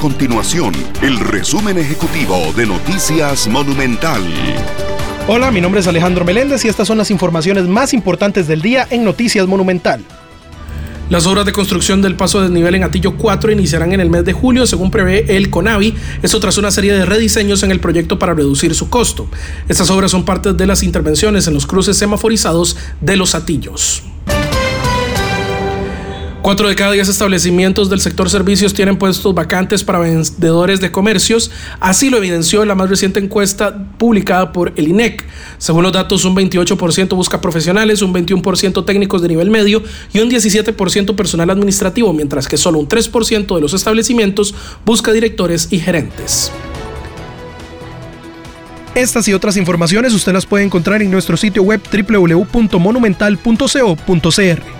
continuación el resumen ejecutivo de Noticias Monumental. Hola, mi nombre es Alejandro Meléndez y estas son las informaciones más importantes del día en Noticias Monumental. Las obras de construcción del paso de desnivel en Atillo 4 iniciarán en el mes de julio, según prevé el CONAVI, esto tras una serie de rediseños en el proyecto para reducir su costo. Estas obras son parte de las intervenciones en los cruces semaforizados de los Atillos. Cuatro de cada diez establecimientos del sector servicios tienen puestos vacantes para vendedores de comercios. Así lo evidenció la más reciente encuesta publicada por el INEC. Según los datos, un 28% busca profesionales, un 21% técnicos de nivel medio y un 17% personal administrativo, mientras que solo un 3% de los establecimientos busca directores y gerentes. Estas y otras informaciones usted las puede encontrar en nuestro sitio web www.monumental.co.cr.